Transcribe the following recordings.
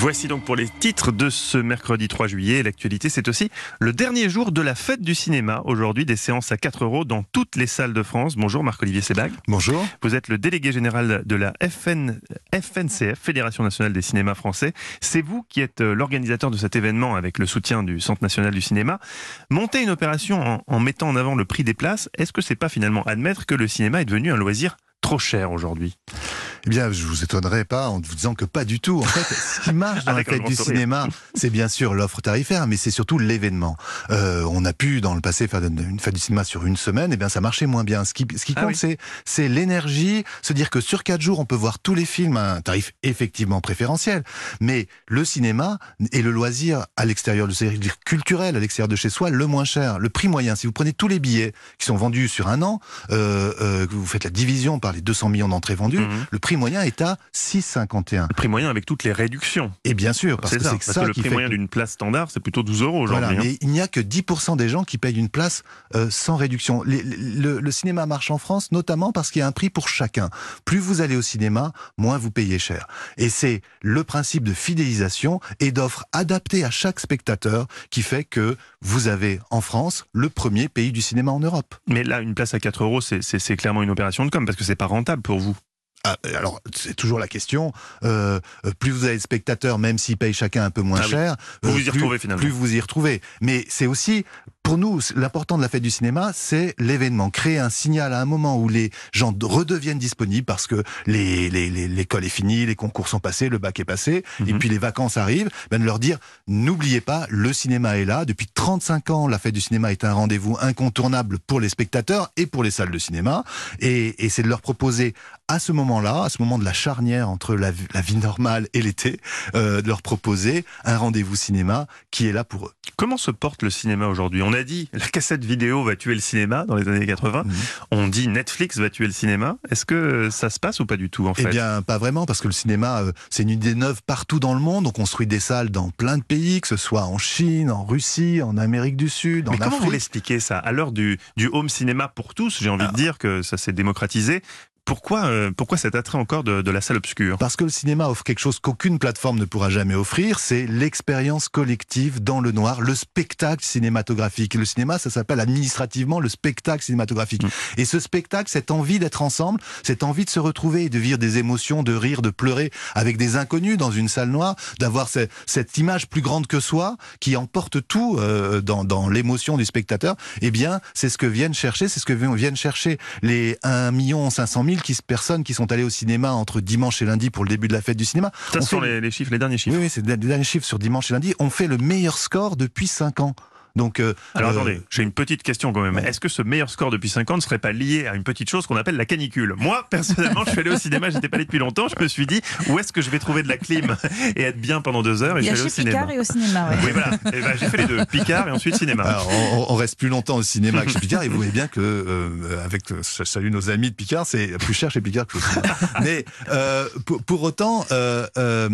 Voici donc pour les titres de ce mercredi 3 juillet. L'actualité, c'est aussi le dernier jour de la fête du cinéma. Aujourd'hui, des séances à 4 euros dans toutes les salles de France. Bonjour Marc-Olivier Sebag. Bonjour. Vous êtes le délégué général de la FN, FNCF, Fédération nationale des cinémas français. C'est vous qui êtes euh, l'organisateur de cet événement avec le soutien du Centre national du cinéma. Monter une opération en, en mettant en avant le prix des places, est-ce que c'est pas finalement admettre que le cinéma est devenu un loisir trop cher aujourd'hui? Eh bien, je vous étonnerai pas en vous disant que pas du tout. En fait, ce qui marche dans la fête du cinéma, c'est bien sûr l'offre tarifaire, mais c'est surtout l'événement. Euh, on a pu dans le passé faire une fête du cinéma sur une semaine, et eh bien ça marchait moins bien. Ce qui, ce qui ah compte, c'est c'est l'énergie, se dire que sur quatre jours, on peut voir tous les films à un tarif effectivement préférentiel. Mais le cinéma est le loisir à l'extérieur, le loisir culturel à l'extérieur de chez soi, le moins cher, le prix moyen. Si vous prenez tous les billets qui sont vendus sur un an, euh, euh, vous faites la division par les 200 millions d'entrées vendues, mhm. le prix moyen est à 6,51. Le prix moyen avec toutes les réductions. Et bien sûr, parce que c'est ça, le prix moyen d'une place standard, c'est plutôt 12 euros aujourd'hui. Voilà, hein. mais il n'y a que 10% des gens qui payent une place euh, sans réduction. le, cinéma marche en France notamment parce qu'il y a un prix pour chacun. Plus vous allez au cinéma, moins vous payez cher. Et c'est le principe de fidélisation et d'offre adaptée à chaque spectateur qui fait que vous avez en France le premier pays du cinéma en Europe. Mais là, une place à 4 euros, c'est clairement une opération de com parce que c'est pas rentable pour vous. Ah, alors, c'est toujours la question. Euh, euh, plus vous avez de spectateurs, même s'ils payent chacun un peu moins ah cher, vous vous y retrouvez finalement. Plus vous y retrouvez. Mais c'est aussi pour nous, l'important de la fête du cinéma, c'est l'événement. Créer un signal à un moment où les gens redeviennent disponibles parce que l'école les, les, est finie, les concours sont passés, le bac est passé, et mhm. puis les vacances arrivent, ben de leur dire, n'oubliez pas, le cinéma est là. Depuis 35 ans, la fête du cinéma est un rendez-vous incontournable pour les spectateurs et pour les salles de cinéma. Et, et c'est de leur proposer à ce moment-là, à ce moment de la charnière entre la, la vie normale et l'été, euh, de leur proposer un rendez-vous cinéma qui est là pour eux. Comment se porte le cinéma aujourd'hui? On a dit la cassette vidéo va tuer le cinéma dans les années 80. Mhm. On dit Netflix va tuer le cinéma. Est-ce que ça se passe ou pas du tout en fait? Eh bien, pas vraiment, parce que le cinéma, euh, c'est une idée neuve partout dans le monde. On construit des salles dans plein de pays, que ce soit en Chine, en Russie, en Amérique du Sud, en Mais comment vous l'expliquez ça? À l'heure du, du home cinéma pour tous, j'ai envie de dire que ça s'est démocratisé. Pourquoi, euh, pourquoi cet attrait encore de, de, la salle obscure? Parce que le cinéma offre quelque chose qu'aucune plateforme ne pourra jamais offrir, c'est l'expérience collective dans le noir, le spectacle cinématographique. Le cinéma, ça s'appelle administrativement le spectacle cinématographique. Mm. Et ce spectacle, cette envie d'être ensemble, cette envie de se retrouver et de vivre des émotions, de rire, de pleurer avec des inconnus dans une salle noire, d'avoir cette, cette image plus grande que soi qui emporte tout euh, dans, dans l'émotion du spectateur, eh bien, c'est ce que viennent chercher, c'est ce que viennent chercher les 1 500 000 qui, personnes qui sont allées au cinéma entre dimanche et lundi pour le début de la fête du cinéma. Ce sont les, chiffres, les derniers chiffres. Oui, oui c'est les derniers chiffres sur dimanche et lundi. On fait le meilleur score depuis 5 ans. Donc, euh, Alors euh, attendez, j'ai une petite question quand même. Est-ce que ce meilleur score depuis 5 ans ne serait pas lié à une petite chose qu'on appelle la canicule? Moi, personnellement, je suis allé au cinéma, j'étais pas allé depuis longtemps, je me suis dit, où est-ce que je vais trouver de la clim et être bien pendant deux heures et je suis allé au cinéma. Picard et au cinéma, ouais. Oui, voilà. Et ben, j'ai fait les deux, Picard et ensuite cinéma. Alors, on, reste plus longtemps au cinéma que chez Picard et vous voyez bien que, euh, avec, salut nos amis de Picard, c'est plus cher chez Picard que au cinéma. Mais euh, pour, pour, autant, euh,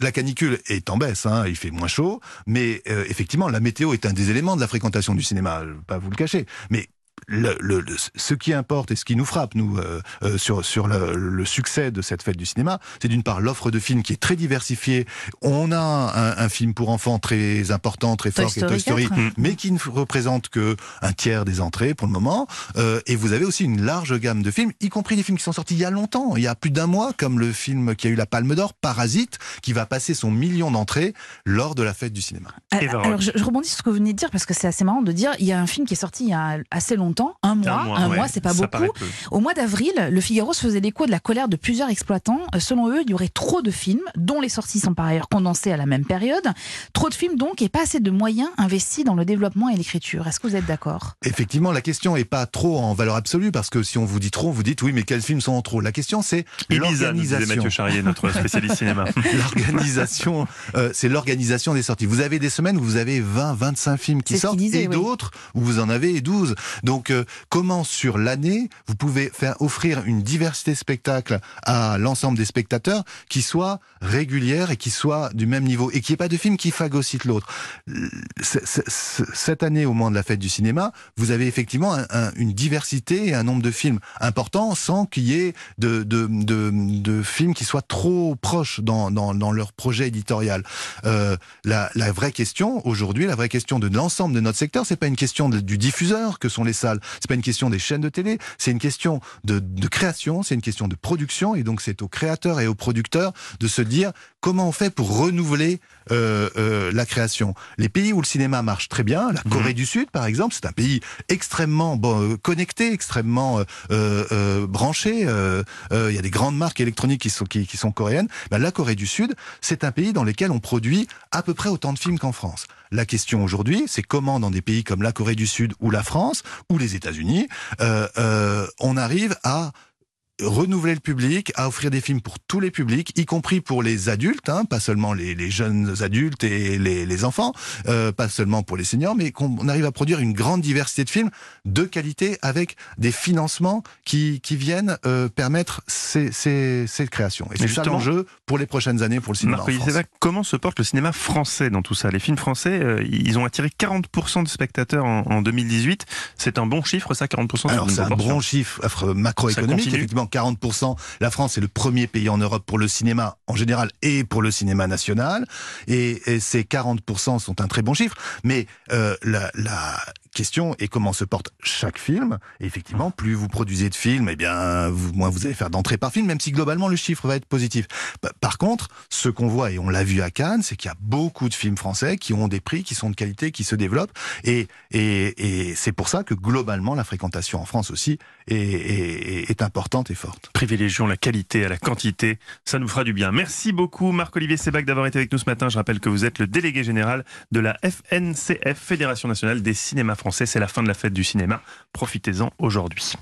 la canicule est en baisse, hein, il fait moins chaud, mais effectivement, la météo est un des éléments de la fréquentation du cinéma, je vais pas vous le cacher. Le, le, ce qui importe et ce qui nous frappe, nous, euh, euh, sur, sur le, le, succès de cette fête du cinéma, c'est d'une part l'offre de films qui est très diversifiée. On a un, un film pour enfants très important, très fort, qui est Toy Story, mais qui ne représente que un tiers des entrées pour le moment. Euh, et vous avez aussi une large gamme de films, y compris des films qui sont sortis il y a longtemps, il y a plus d'un mois, comme le film qui a eu la Palme d'Or, Parasite, qui va passer son million d'entrées lors de la fête du cinéma. Alors, je, je, rebondis sur ce que vous venez de dire, parce que c'est assez marrant de dire, il y a un film qui est sorti il y a assez longtemps un mois, un mois, c'est pas beaucoup. Au mois d'avril, le Figaro se faisait l'écho de la colère de plusieurs exploitants. Euh, selon eux, il y aurait trop de films, dont les sorties sont par ailleurs condensées à la même période. Trop de films donc et pas assez de moyens investis dans le développement et l'écriture. Est-ce que vous êtes d'accord? Effectivement, la question est pas trop en valeur absolue parce que si on vous dit trop, vous dites oui, mais quels films sont en trop? La question c'est l'organisation. Mathieu Charrier, notre spécialiste cinéma. l'organisation, euh, c'est l'organisation des sorties. Vous avez des semaines où vous avez 20, 25 films qui sortent et d'autres où vous en avez 12. Donc donc, euh, comment sur l'année vous pouvez faire offrir une diversité de spectacles à l'ensemble des spectateurs qui soit régulière et qui soit du même niveau et qui ait pas de film qui phagocyte l'autre? Cette année, au moment de la fête du cinéma, vous avez effectivement une diversité et un nombre de films importants sans qu'il y ait de, films qui soient trop proches dans, leur projet éditorial. Euh, la, la vraie question aujourd'hui, la vraie question de l'ensemble de notre secteur, c'est pas une question du diffuseur que sont les salles, c'est pas une question des chaînes de télé, c'est une question de création, c'est une question de production, et donc c'est aux créateurs et aux producteurs de se dire comment on fait pour renouveler euh, euh, la création. Les pays où le cinéma marche très bien, la Corée mhm. du Sud par exemple, c'est un pays extrêmement bon, euh, connecté, extrêmement euh, branché. Il y a des grandes marques électroniques qui sont, qui, qui sont coréennes. Ben, la Corée du Sud, c'est un pays dans lequel on produit à peu près autant de films qu'en France. La question aujourd'hui, c'est comment dans des pays comme la Corée du Sud ou la France ou les États-Unis, on arrive à renouveler le public, à offrir des films pour tous les publics, y compris pour les adultes, hein, pas seulement les, les, jeunes adultes et les, les enfants, euh, pas seulement pour les seniors, mais qu'on arrive à produire une grande diversité de films de qualité avec des financements qui, qui viennent euh, permettre ces, ces, ces créations. Et c'est ça l'enjeu pour les prochaines années pour le cinéma Marc France. comment se porte le cinéma français dans tout ça? Les films français, euh, ils ont attiré 40% de spectateurs en, en 2018. C'est un bon chiffre, ça, 40% Alors c'est un bon chiffre macroéconomique, effectivement 40%. La France est le premier pays en Europe pour le cinéma en général et pour le cinéma national. Et, ces 40% sont un très bon chiffre. Mais euh, la, la, question est comment se porte chaque film. Et effectivement, plus vous produisez de films, eh bien, moins vous allez faire d'entrée par film, même si globalement le chiffre va être positif. Par contre, ce qu'on voit, et on l'a vu à Cannes, c'est qu'il y a beaucoup de films français qui ont des prix, qui sont de qualité, qui se développent. Et, et, et c'est pour ça que globalement, la fréquentation en France aussi est, est, est importante et forte. Privilégions la qualité à la quantité, ça nous fera du bien. Merci beaucoup Marc-Olivier Sébac d'avoir été avec nous ce matin. Je rappelle que vous êtes le délégué général de la FNCF, Fédération nationale des cinémas C'est la fin de la fête du cinéma. Profitez-en aujourd'hui.